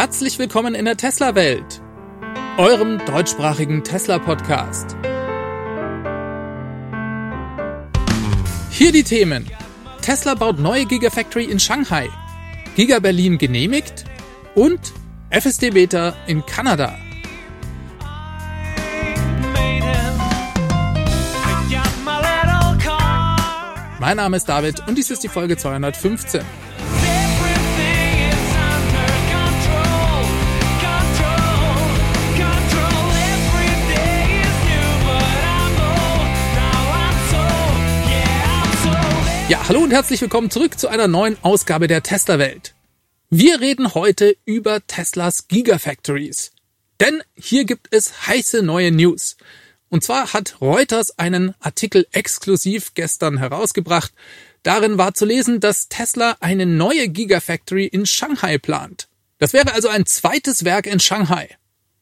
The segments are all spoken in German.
Herzlich willkommen in der Tesla-Welt, eurem deutschsprachigen Tesla-Podcast. Hier die Themen. Tesla baut neue Gigafactory in Shanghai, Giga Berlin genehmigt und FSD Beta in Kanada. Mein Name ist David und dies ist die Folge 215. Ja, hallo und herzlich willkommen zurück zu einer neuen Ausgabe der Tesla-Welt. Wir reden heute über Teslas Gigafactories. Denn hier gibt es heiße neue News. Und zwar hat Reuters einen Artikel exklusiv gestern herausgebracht. Darin war zu lesen, dass Tesla eine neue Gigafactory in Shanghai plant. Das wäre also ein zweites Werk in Shanghai.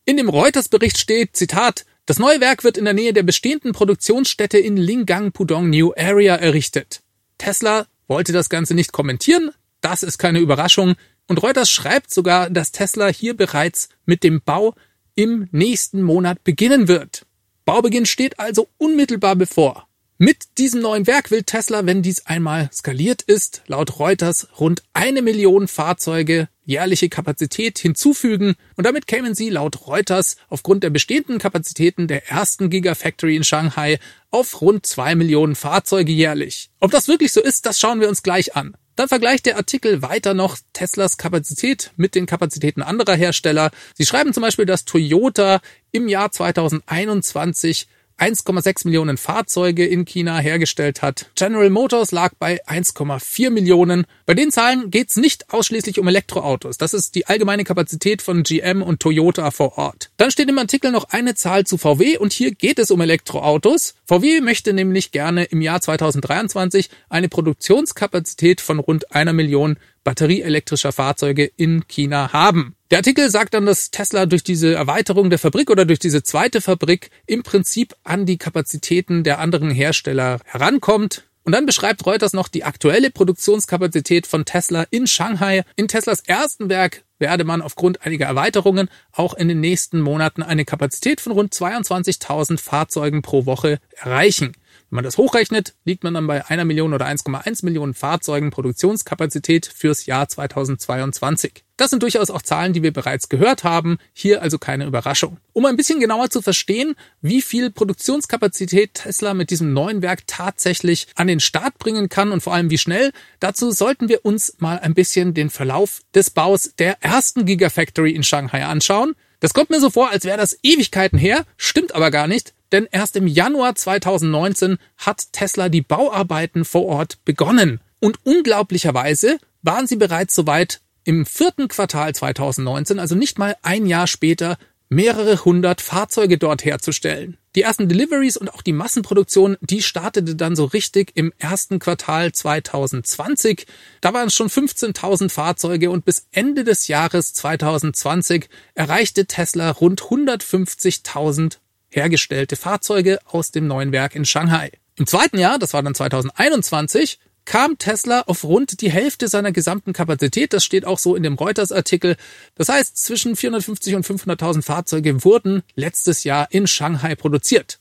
In dem Reuters-Bericht steht, Zitat, das neue Werk wird in der Nähe der bestehenden Produktionsstätte in Lingang Pudong New Area errichtet. Tesla wollte das Ganze nicht kommentieren, das ist keine Überraschung, und Reuters schreibt sogar, dass Tesla hier bereits mit dem Bau im nächsten Monat beginnen wird. Baubeginn steht also unmittelbar bevor. Mit diesem neuen Werk will Tesla, wenn dies einmal skaliert ist, laut Reuters rund eine Million Fahrzeuge jährliche Kapazität hinzufügen und damit kämen sie laut Reuters aufgrund der bestehenden Kapazitäten der ersten Gigafactory in Shanghai auf rund zwei Millionen Fahrzeuge jährlich. Ob das wirklich so ist, das schauen wir uns gleich an. Dann vergleicht der Artikel weiter noch Teslas Kapazität mit den Kapazitäten anderer Hersteller. Sie schreiben zum Beispiel, dass Toyota im Jahr 2021 1,6 Millionen Fahrzeuge in China hergestellt hat. General Motors lag bei 1,4 Millionen. Bei den Zahlen geht es nicht ausschließlich um Elektroautos. Das ist die allgemeine Kapazität von GM und Toyota vor Ort. Dann steht im Artikel noch eine Zahl zu VW und hier geht es um Elektroautos. VW möchte nämlich gerne im Jahr 2023 eine Produktionskapazität von rund einer Million batterieelektrischer Fahrzeuge in China haben. Der Artikel sagt dann, dass Tesla durch diese Erweiterung der Fabrik oder durch diese zweite Fabrik im Prinzip an die Kapazitäten der anderen Hersteller herankommt. Und dann beschreibt Reuters noch die aktuelle Produktionskapazität von Tesla in Shanghai. In Teslas ersten Werk werde man aufgrund einiger Erweiterungen auch in den nächsten Monaten eine Kapazität von rund 22.000 Fahrzeugen pro Woche erreichen. Wenn man das hochrechnet, liegt man dann bei einer Million oder 1,1 Millionen Fahrzeugen Produktionskapazität fürs Jahr 2022. Das sind durchaus auch Zahlen, die wir bereits gehört haben. Hier also keine Überraschung. Um ein bisschen genauer zu verstehen, wie viel Produktionskapazität Tesla mit diesem neuen Werk tatsächlich an den Start bringen kann und vor allem wie schnell, dazu sollten wir uns mal ein bisschen den Verlauf des Baus der ersten Gigafactory in Shanghai anschauen. Das kommt mir so vor, als wäre das Ewigkeiten her, stimmt aber gar nicht, denn erst im Januar 2019 hat Tesla die Bauarbeiten vor Ort begonnen. Und unglaublicherweise waren sie bereits soweit im vierten Quartal 2019, also nicht mal ein Jahr später, mehrere hundert Fahrzeuge dort herzustellen. Die ersten Deliveries und auch die Massenproduktion, die startete dann so richtig im ersten Quartal 2020. Da waren es schon 15.000 Fahrzeuge und bis Ende des Jahres 2020 erreichte Tesla rund 150.000 hergestellte Fahrzeuge aus dem neuen Werk in Shanghai. Im zweiten Jahr, das war dann 2021, kam Tesla auf rund die Hälfte seiner gesamten Kapazität. Das steht auch so in dem Reuters-Artikel. Das heißt, zwischen 450 und 500.000 Fahrzeuge wurden letztes Jahr in Shanghai produziert.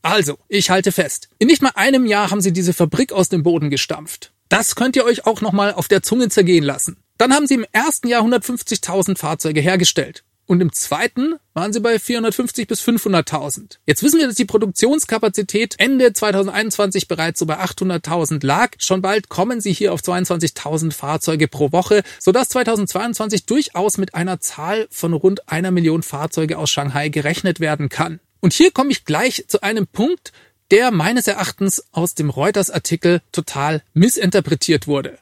Also, ich halte fest. In nicht mal einem Jahr haben sie diese Fabrik aus dem Boden gestampft. Das könnt ihr euch auch nochmal auf der Zunge zergehen lassen. Dann haben sie im ersten Jahr 150.000 Fahrzeuge hergestellt und im zweiten waren sie bei 450 bis 500.000. Jetzt wissen wir, dass die Produktionskapazität Ende 2021 bereits so bei 800.000 lag. Schon bald kommen sie hier auf 22.000 Fahrzeuge pro Woche, sodass 2022 durchaus mit einer Zahl von rund einer Million Fahrzeuge aus Shanghai gerechnet werden kann. Und hier komme ich gleich zu einem Punkt, der meines Erachtens aus dem Reuters-Artikel total missinterpretiert wurde.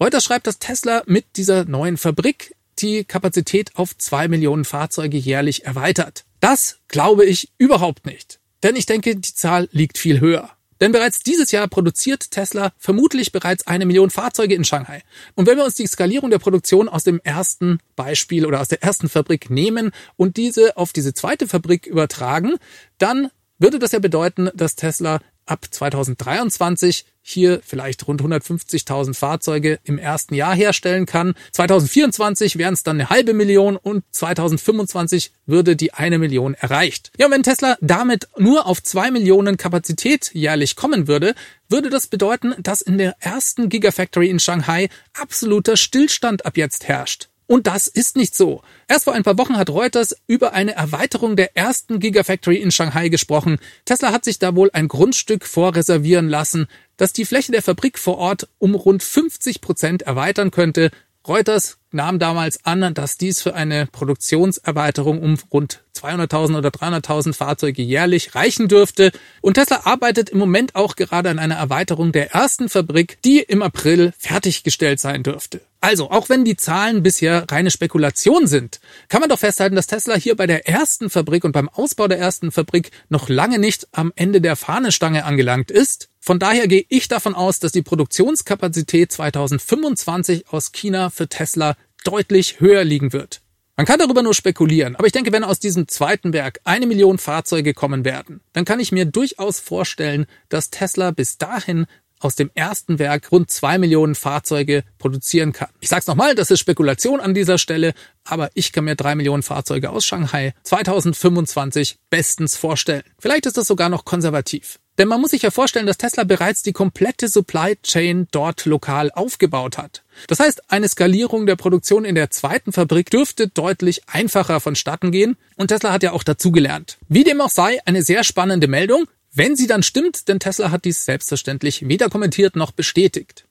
Reuters schreibt, dass Tesla mit dieser neuen Fabrik die Kapazität auf zwei Millionen Fahrzeuge jährlich erweitert. Das glaube ich überhaupt nicht. Denn ich denke, die Zahl liegt viel höher. Denn bereits dieses Jahr produziert Tesla vermutlich bereits eine Million Fahrzeuge in Shanghai. Und wenn wir uns die Skalierung der Produktion aus dem ersten Beispiel oder aus der ersten Fabrik nehmen und diese auf diese zweite Fabrik übertragen, dann würde das ja bedeuten, dass Tesla ab 2023 hier vielleicht rund 150.000 Fahrzeuge im ersten Jahr herstellen kann. 2024 wären es dann eine halbe Million und 2025 würde die eine Million erreicht. Ja, wenn Tesla damit nur auf zwei Millionen Kapazität jährlich kommen würde, würde das bedeuten, dass in der ersten Gigafactory in Shanghai absoluter Stillstand ab jetzt herrscht. Und das ist nicht so. Erst vor ein paar Wochen hat Reuters über eine Erweiterung der ersten Gigafactory in Shanghai gesprochen. Tesla hat sich da wohl ein Grundstück vorreservieren lassen, das die Fläche der Fabrik vor Ort um rund 50 Prozent erweitern könnte. Reuters nahm damals an, dass dies für eine Produktionserweiterung um rund 200.000 oder 300.000 Fahrzeuge jährlich reichen dürfte. Und Tesla arbeitet im Moment auch gerade an einer Erweiterung der ersten Fabrik, die im April fertiggestellt sein dürfte. Also, auch wenn die Zahlen bisher reine Spekulation sind, kann man doch festhalten, dass Tesla hier bei der ersten Fabrik und beim Ausbau der ersten Fabrik noch lange nicht am Ende der Fahnenstange angelangt ist. Von daher gehe ich davon aus, dass die Produktionskapazität 2025 aus China für Tesla deutlich höher liegen wird. Man kann darüber nur spekulieren, aber ich denke, wenn aus diesem zweiten Werk eine Million Fahrzeuge kommen werden, dann kann ich mir durchaus vorstellen, dass Tesla bis dahin aus dem ersten Werk rund zwei Millionen Fahrzeuge produzieren kann. Ich sag's nochmal, das ist Spekulation an dieser Stelle, aber ich kann mir drei Millionen Fahrzeuge aus Shanghai 2025 bestens vorstellen. Vielleicht ist das sogar noch konservativ. Denn man muss sich ja vorstellen, dass Tesla bereits die komplette Supply Chain dort lokal aufgebaut hat. Das heißt, eine Skalierung der Produktion in der zweiten Fabrik dürfte deutlich einfacher vonstatten gehen und Tesla hat ja auch dazugelernt. Wie dem auch sei, eine sehr spannende Meldung, wenn sie dann stimmt, denn Tesla hat dies selbstverständlich weder kommentiert noch bestätigt.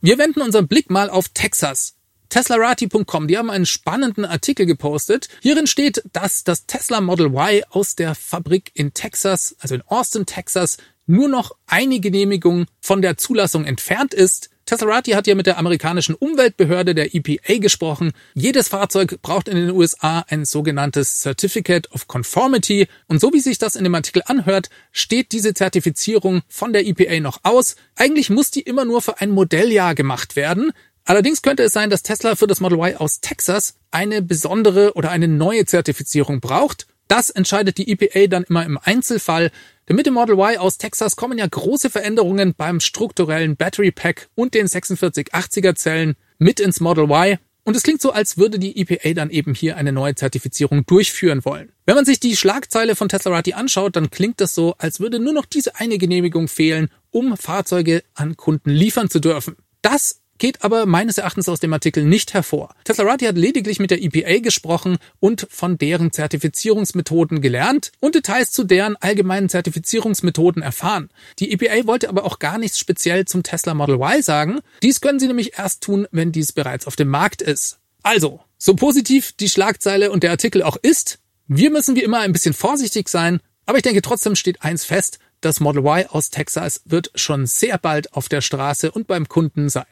Wir wenden unseren Blick mal auf Texas. Teslarati.com, die haben einen spannenden Artikel gepostet. Hierin steht, dass das Tesla Model Y aus der Fabrik in Texas, also in Austin, Texas, nur noch eine Genehmigung von der Zulassung entfernt ist. Teslarati hat ja mit der amerikanischen Umweltbehörde der EPA gesprochen. Jedes Fahrzeug braucht in den USA ein sogenanntes Certificate of Conformity. Und so wie sich das in dem Artikel anhört, steht diese Zertifizierung von der EPA noch aus. Eigentlich muss die immer nur für ein Modelljahr gemacht werden. Allerdings könnte es sein, dass Tesla für das Model Y aus Texas eine besondere oder eine neue Zertifizierung braucht. Das entscheidet die EPA dann immer im Einzelfall. Denn mit dem Model Y aus Texas kommen ja große Veränderungen beim strukturellen Battery Pack und den 4680er Zellen mit ins Model Y. Und es klingt so, als würde die EPA dann eben hier eine neue Zertifizierung durchführen wollen. Wenn man sich die Schlagzeile von Teslarati anschaut, dann klingt das so, als würde nur noch diese eine Genehmigung fehlen, um Fahrzeuge an Kunden liefern zu dürfen. Das geht aber meines Erachtens aus dem Artikel nicht hervor. Teslarati hat lediglich mit der EPA gesprochen und von deren Zertifizierungsmethoden gelernt und Details zu deren allgemeinen Zertifizierungsmethoden erfahren. Die EPA wollte aber auch gar nichts speziell zum Tesla Model Y sagen. Dies können sie nämlich erst tun, wenn dies bereits auf dem Markt ist. Also, so positiv die Schlagzeile und der Artikel auch ist, wir müssen wie immer ein bisschen vorsichtig sein, aber ich denke trotzdem steht eins fest, das Model Y aus Texas wird schon sehr bald auf der Straße und beim Kunden sein.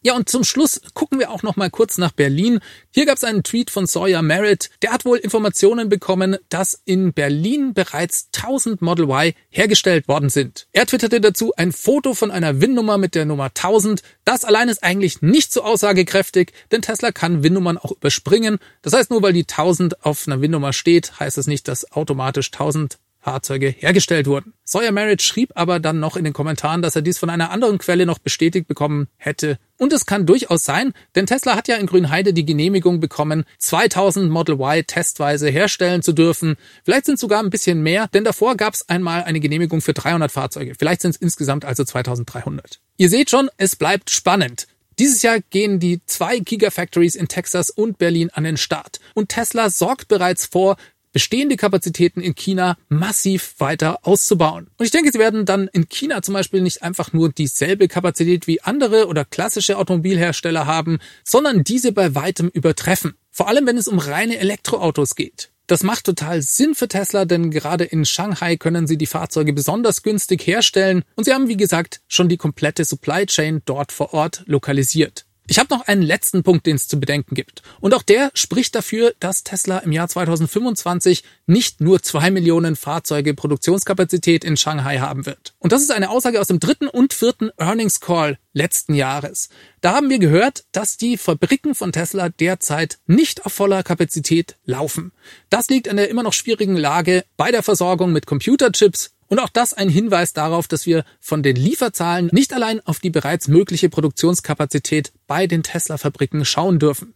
Ja, und zum Schluss gucken wir auch noch mal kurz nach Berlin. Hier gab es einen Tweet von Sawyer Merritt. Der hat wohl Informationen bekommen, dass in Berlin bereits 1000 Model Y hergestellt worden sind. Er twitterte dazu ein Foto von einer WIN-Nummer mit der Nummer 1000. Das allein ist eigentlich nicht so aussagekräftig, denn Tesla kann WIN-Nummern auch überspringen. Das heißt, nur weil die 1000 auf einer WIN-Nummer steht, heißt es nicht, dass automatisch 1000 Fahrzeuge hergestellt wurden. Sawyer Merritt schrieb aber dann noch in den Kommentaren, dass er dies von einer anderen Quelle noch bestätigt bekommen hätte. Und es kann durchaus sein, denn Tesla hat ja in Grünheide die Genehmigung bekommen, 2000 Model Y testweise herstellen zu dürfen. Vielleicht sind sogar ein bisschen mehr, denn davor gab es einmal eine Genehmigung für 300 Fahrzeuge. Vielleicht sind es insgesamt also 2300. Ihr seht schon, es bleibt spannend. Dieses Jahr gehen die zwei Gigafactories in Texas und Berlin an den Start. Und Tesla sorgt bereits vor, bestehende Kapazitäten in China massiv weiter auszubauen. Und ich denke, sie werden dann in China zum Beispiel nicht einfach nur dieselbe Kapazität wie andere oder klassische Automobilhersteller haben, sondern diese bei weitem übertreffen. Vor allem, wenn es um reine Elektroautos geht. Das macht total Sinn für Tesla, denn gerade in Shanghai können sie die Fahrzeuge besonders günstig herstellen und sie haben, wie gesagt, schon die komplette Supply Chain dort vor Ort lokalisiert. Ich habe noch einen letzten Punkt, den es zu bedenken gibt. Und auch der spricht dafür, dass Tesla im Jahr 2025 nicht nur zwei Millionen Fahrzeuge Produktionskapazität in Shanghai haben wird. Und das ist eine Aussage aus dem dritten und vierten Earnings Call letzten Jahres. Da haben wir gehört, dass die Fabriken von Tesla derzeit nicht auf voller Kapazität laufen. Das liegt an der immer noch schwierigen Lage bei der Versorgung mit Computerchips Und auch das ein Hinweis darauf, dass wir von den Lieferzahlen nicht allein auf die bereits mögliche Produktionskapazität bei den Tesla-Fabriken schauen dürfen.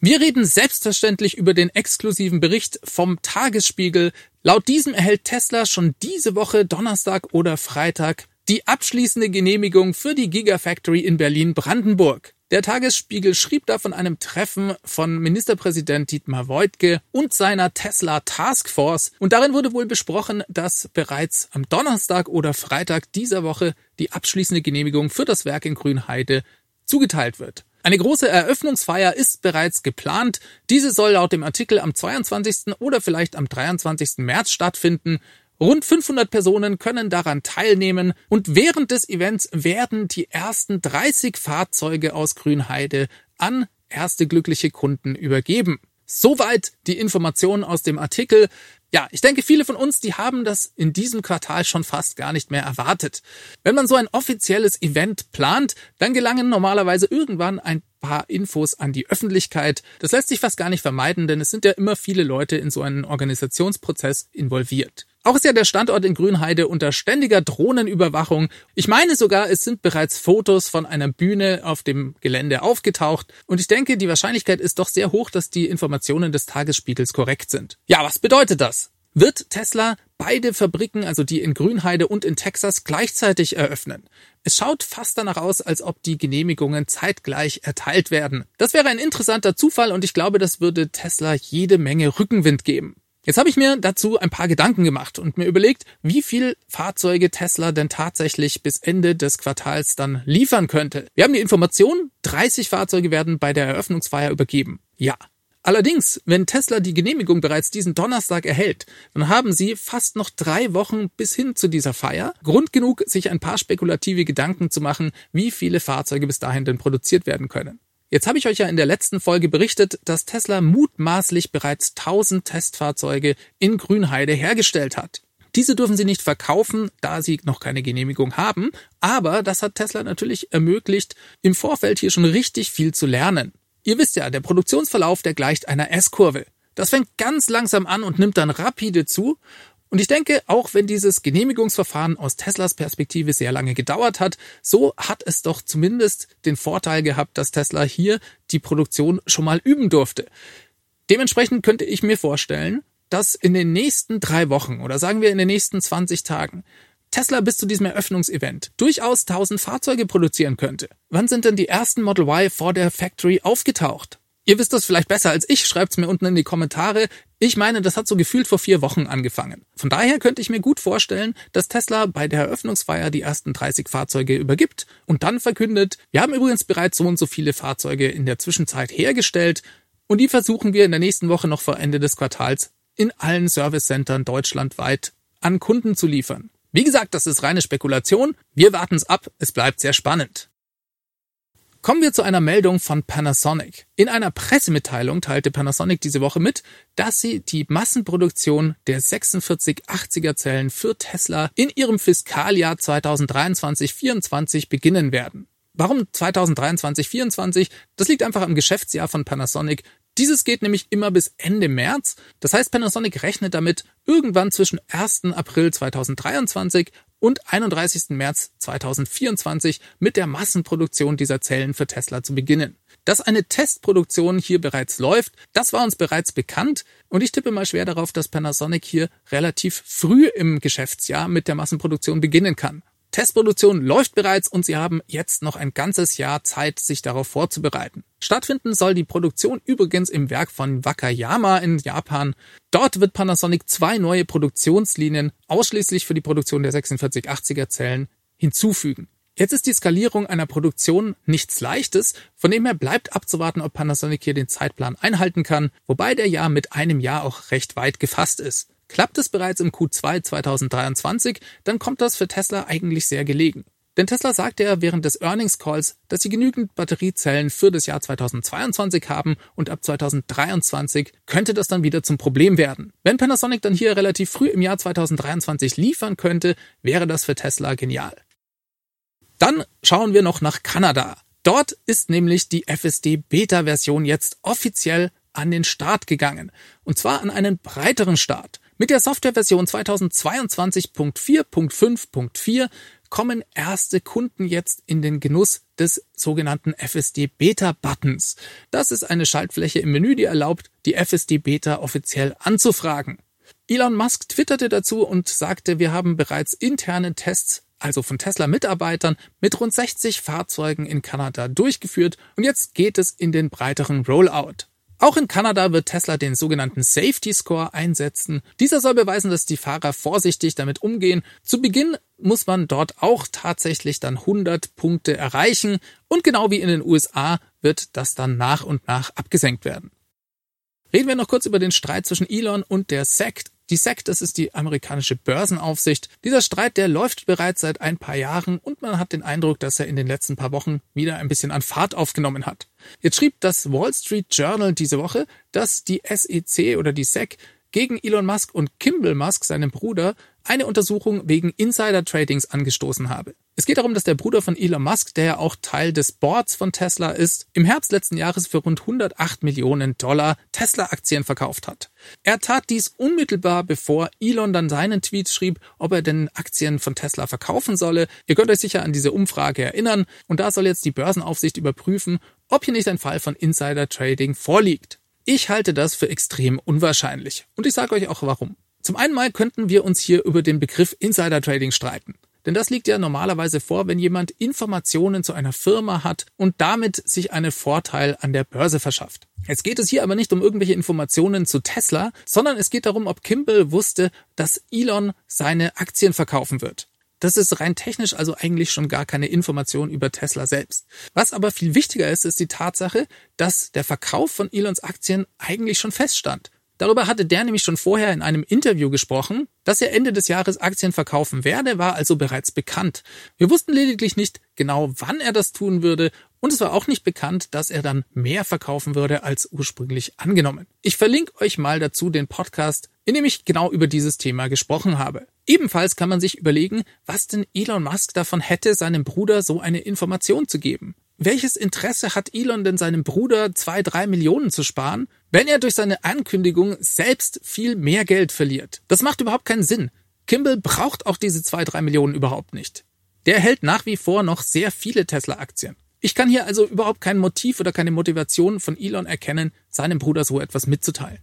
Wir reden selbstverständlich über den exklusiven Bericht vom Tagesspiegel. Laut diesem erhält Tesla schon diese Woche Donnerstag oder Freitag die abschließende Genehmigung für die Gigafactory in Berlin-Brandenburg. Der Tagesspiegel schrieb da von einem Treffen von Ministerpräsident Dietmar Woidke und seiner Tesla Taskforce und darin wurde wohl besprochen, dass bereits am Donnerstag oder Freitag dieser Woche die abschließende Genehmigung für das Werk in Grünheide zugeteilt wird. Eine große Eröffnungsfeier ist bereits geplant. Diese soll laut dem Artikel am 22. oder vielleicht am 23. März stattfinden. Rund 500 Personen können daran teilnehmen und während des Events werden die ersten 30 Fahrzeuge aus Grünheide an erste glückliche Kunden übergeben. Soweit die Informationen aus dem Artikel. Ja, ich denke, viele von uns, die haben das in diesem Quartal schon fast gar nicht mehr erwartet. Wenn man so ein offizielles Event plant, dann gelangen normalerweise irgendwann ein paar Infos an die Öffentlichkeit. Das lässt sich fast gar nicht vermeiden, denn es sind ja immer viele Leute in so einen Organisationsprozess involviert. Auch ist ja der Standort in Grünheide unter ständiger Drohnenüberwachung. Ich meine sogar, es sind bereits Fotos von einer Bühne auf dem Gelände aufgetaucht. Und ich denke, die Wahrscheinlichkeit ist doch sehr hoch, dass die Informationen des Tagesspiegels korrekt sind. Ja, was bedeutet das? Wird Tesla beide Fabriken, also die in Grünheide und in Texas, gleichzeitig eröffnen? Es schaut fast danach aus, als ob die Genehmigungen zeitgleich erteilt werden. Das wäre ein interessanter Zufall und ich glaube, das würde Tesla jede Menge Rückenwind geben. Jetzt habe ich mir dazu ein paar Gedanken gemacht und mir überlegt, wie viel Fahrzeuge Tesla denn tatsächlich bis Ende des Quartals dann liefern könnte. Wir haben die Information, 30 Fahrzeuge werden bei der Eröffnungsfeier übergeben. Ja. Allerdings, wenn Tesla die Genehmigung bereits diesen Donnerstag erhält, dann haben sie fast noch drei Wochen bis hin zu dieser Feier. Grund genug, sich ein paar spekulative Gedanken zu machen, wie viele Fahrzeuge bis dahin denn produziert werden können. Jetzt habe ich euch ja in der letzten Folge berichtet, dass Tesla mutmaßlich bereits 1000 Testfahrzeuge in Grünheide hergestellt hat. Diese dürfen sie nicht verkaufen, da sie noch keine Genehmigung haben, aber das hat Tesla natürlich ermöglicht, im Vorfeld hier schon richtig viel zu lernen. Ihr wisst ja, der Produktionsverlauf, der gleicht einer S-Kurve. Das fängt ganz langsam an und nimmt dann rapide zu und ich denke, auch wenn dieses Genehmigungsverfahren aus Teslas Perspektive sehr lange gedauert hat, so hat es doch zumindest den Vorteil gehabt, dass Tesla hier die Produktion schon mal üben durfte. Dementsprechend könnte ich mir vorstellen, dass in den nächsten drei Wochen oder sagen wir in den nächsten 20 Tagen Tesla bis zu diesem Eröffnungsevent durchaus 1000 Fahrzeuge produzieren könnte. Wann sind denn die ersten Model Y vor der Factory aufgetaucht? Ihr wisst das vielleicht besser als ich, schreibt's mir unten in die Kommentare. Ich meine, das hat so gefühlt vor vier Wochen angefangen. Von daher könnte ich mir gut vorstellen, dass Tesla bei der Eröffnungsfeier die ersten 30 Fahrzeuge übergibt und dann verkündet, wir haben übrigens bereits so und so viele Fahrzeuge in der Zwischenzeit hergestellt und die versuchen wir in der nächsten Woche noch vor Ende des Quartals in allen Servicecentern deutschlandweit an Kunden zu liefern. Wie gesagt, das ist reine Spekulation. Wir warten's ab. Es bleibt sehr spannend. Kommen wir zu einer Meldung von Panasonic. In einer Pressemitteilung teilte Panasonic diese Woche mit, dass sie die Massenproduktion der 4680er Zellen für Tesla in ihrem Fiskaljahr 2023-24 beginnen werden. Warum 2023-24? Das liegt einfach am Geschäftsjahr von Panasonic. Dieses geht nämlich immer bis Ende März. Das heißt, Panasonic rechnet damit, irgendwann zwischen 1. April 2023 und 31. März 2024 mit der Massenproduktion dieser Zellen für Tesla zu beginnen. Dass eine Testproduktion hier bereits läuft, das war uns bereits bekannt und ich tippe mal schwer darauf, dass Panasonic hier relativ früh im Geschäftsjahr mit der Massenproduktion beginnen kann. Testproduktion läuft bereits und sie haben jetzt noch ein ganzes Jahr Zeit, sich darauf vorzubereiten. Stattfinden soll die Produktion übrigens im Werk von Wakayama in Japan. Dort wird Panasonic zwei neue Produktionslinien ausschließlich für die Produktion der 4680er Zellen hinzufügen. Jetzt ist die Skalierung einer Produktion nichts Leichtes, von dem her bleibt abzuwarten, ob Panasonic hier den Zeitplan einhalten kann, wobei der Jahr mit einem Jahr auch recht weit gefasst ist. Klappt es bereits im Q2 2023, dann kommt das für Tesla eigentlich sehr gelegen. Denn Tesla sagte ja während des Earnings Calls, dass sie genügend Batteriezellen für das Jahr 2022 haben und ab 2023 könnte das dann wieder zum Problem werden. Wenn Panasonic dann hier relativ früh im Jahr 2023 liefern könnte, wäre das für Tesla genial. Dann schauen wir noch nach Kanada. Dort ist nämlich die FSD Beta Version jetzt offiziell an den Start gegangen. Und zwar an einen breiteren Start. Mit der Softwareversion 2022.4.5.4 kommen erste Kunden jetzt in den Genuss des sogenannten FSD Beta Buttons. Das ist eine Schaltfläche im Menü, die erlaubt, die FSD Beta offiziell anzufragen. Elon Musk twitterte dazu und sagte, wir haben bereits interne Tests, also von Tesla-Mitarbeitern, mit rund 60 Fahrzeugen in Kanada durchgeführt und jetzt geht es in den breiteren Rollout. Auch in Kanada wird Tesla den sogenannten Safety Score einsetzen. Dieser soll beweisen, dass die Fahrer vorsichtig damit umgehen. Zu Beginn muss man dort auch tatsächlich dann 100 Punkte erreichen und genau wie in den USA wird das dann nach und nach abgesenkt werden. Reden wir noch kurz über den Streit zwischen Elon und der SEC, die SEC, das ist die amerikanische Börsenaufsicht. Dieser Streit, der läuft bereits seit ein paar Jahren und man hat den Eindruck, dass er in den letzten paar Wochen wieder ein bisschen an Fahrt aufgenommen hat. Jetzt schrieb das Wall Street Journal diese Woche, dass die SEC oder die SEC gegen Elon Musk und Kimball Musk, seinem Bruder, eine Untersuchung wegen Insider-Tradings angestoßen habe. Es geht darum, dass der Bruder von Elon Musk, der ja auch Teil des Boards von Tesla ist, im Herbst letzten Jahres für rund 108 Millionen Dollar Tesla-Aktien verkauft hat. Er tat dies unmittelbar, bevor Elon dann seinen Tweet schrieb, ob er denn Aktien von Tesla verkaufen solle. Ihr könnt euch sicher an diese Umfrage erinnern und da soll jetzt die Börsenaufsicht überprüfen, ob hier nicht ein Fall von Insider-Trading vorliegt. Ich halte das für extrem unwahrscheinlich. Und ich sage euch auch warum. Zum einen mal könnten wir uns hier über den Begriff Insider Trading streiten. Denn das liegt ja normalerweise vor, wenn jemand Informationen zu einer Firma hat und damit sich einen Vorteil an der Börse verschafft. Jetzt geht es hier aber nicht um irgendwelche Informationen zu Tesla, sondern es geht darum, ob Kimball wusste, dass Elon seine Aktien verkaufen wird. Das ist rein technisch also eigentlich schon gar keine Information über Tesla selbst. Was aber viel wichtiger ist, ist die Tatsache, dass der Verkauf von Elons Aktien eigentlich schon feststand. Darüber hatte der nämlich schon vorher in einem Interview gesprochen. Dass er Ende des Jahres Aktien verkaufen werde, war also bereits bekannt. Wir wussten lediglich nicht genau, wann er das tun würde und es war auch nicht bekannt, dass er dann mehr verkaufen würde als ursprünglich angenommen. Ich verlinke euch mal dazu den Podcast, in dem ich genau über dieses Thema gesprochen habe. Ebenfalls kann man sich überlegen, was denn Elon Musk davon hätte, seinem Bruder so eine Information zu geben. Welches Interesse hat Elon denn seinem Bruder zwei, drei Millionen zu sparen, wenn er durch seine Ankündigung selbst viel mehr Geld verliert? Das macht überhaupt keinen Sinn. Kimball braucht auch diese zwei, drei Millionen überhaupt nicht. Der hält nach wie vor noch sehr viele Tesla-Aktien. Ich kann hier also überhaupt kein Motiv oder keine Motivation von Elon erkennen, seinem Bruder so etwas mitzuteilen.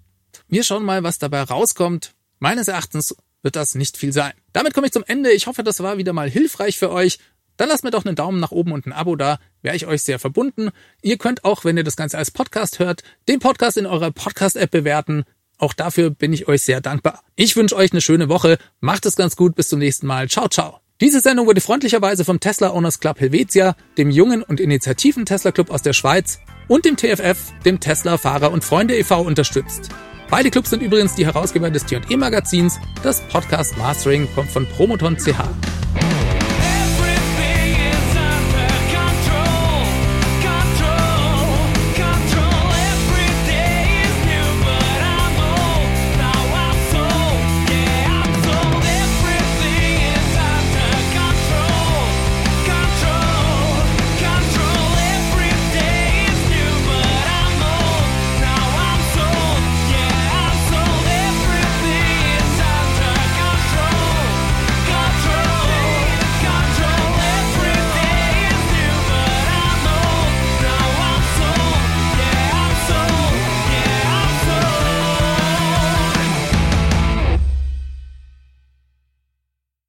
Wir schauen mal, was dabei rauskommt. Meines Erachtens wird das nicht viel sein. Damit komme ich zum Ende. Ich hoffe, das war wieder mal hilfreich für euch. Dann lasst mir doch einen Daumen nach oben und ein Abo da, wäre ich euch sehr verbunden. Ihr könnt auch, wenn ihr das Ganze als Podcast hört, den Podcast in eurer Podcast-App bewerten. Auch dafür bin ich euch sehr dankbar. Ich wünsche euch eine schöne Woche. Macht es ganz gut. Bis zum nächsten Mal. Ciao, ciao. Diese Sendung wurde freundlicherweise vom Tesla Owners Club Helvetia, dem jungen und initiativen Tesla Club aus der Schweiz und dem TFF, dem Tesla Fahrer und Freunde e.V. unterstützt. Beide Clubs sind übrigens die Herausgeber des T&E Magazins. Das Podcast Mastering kommt von Promoton CH.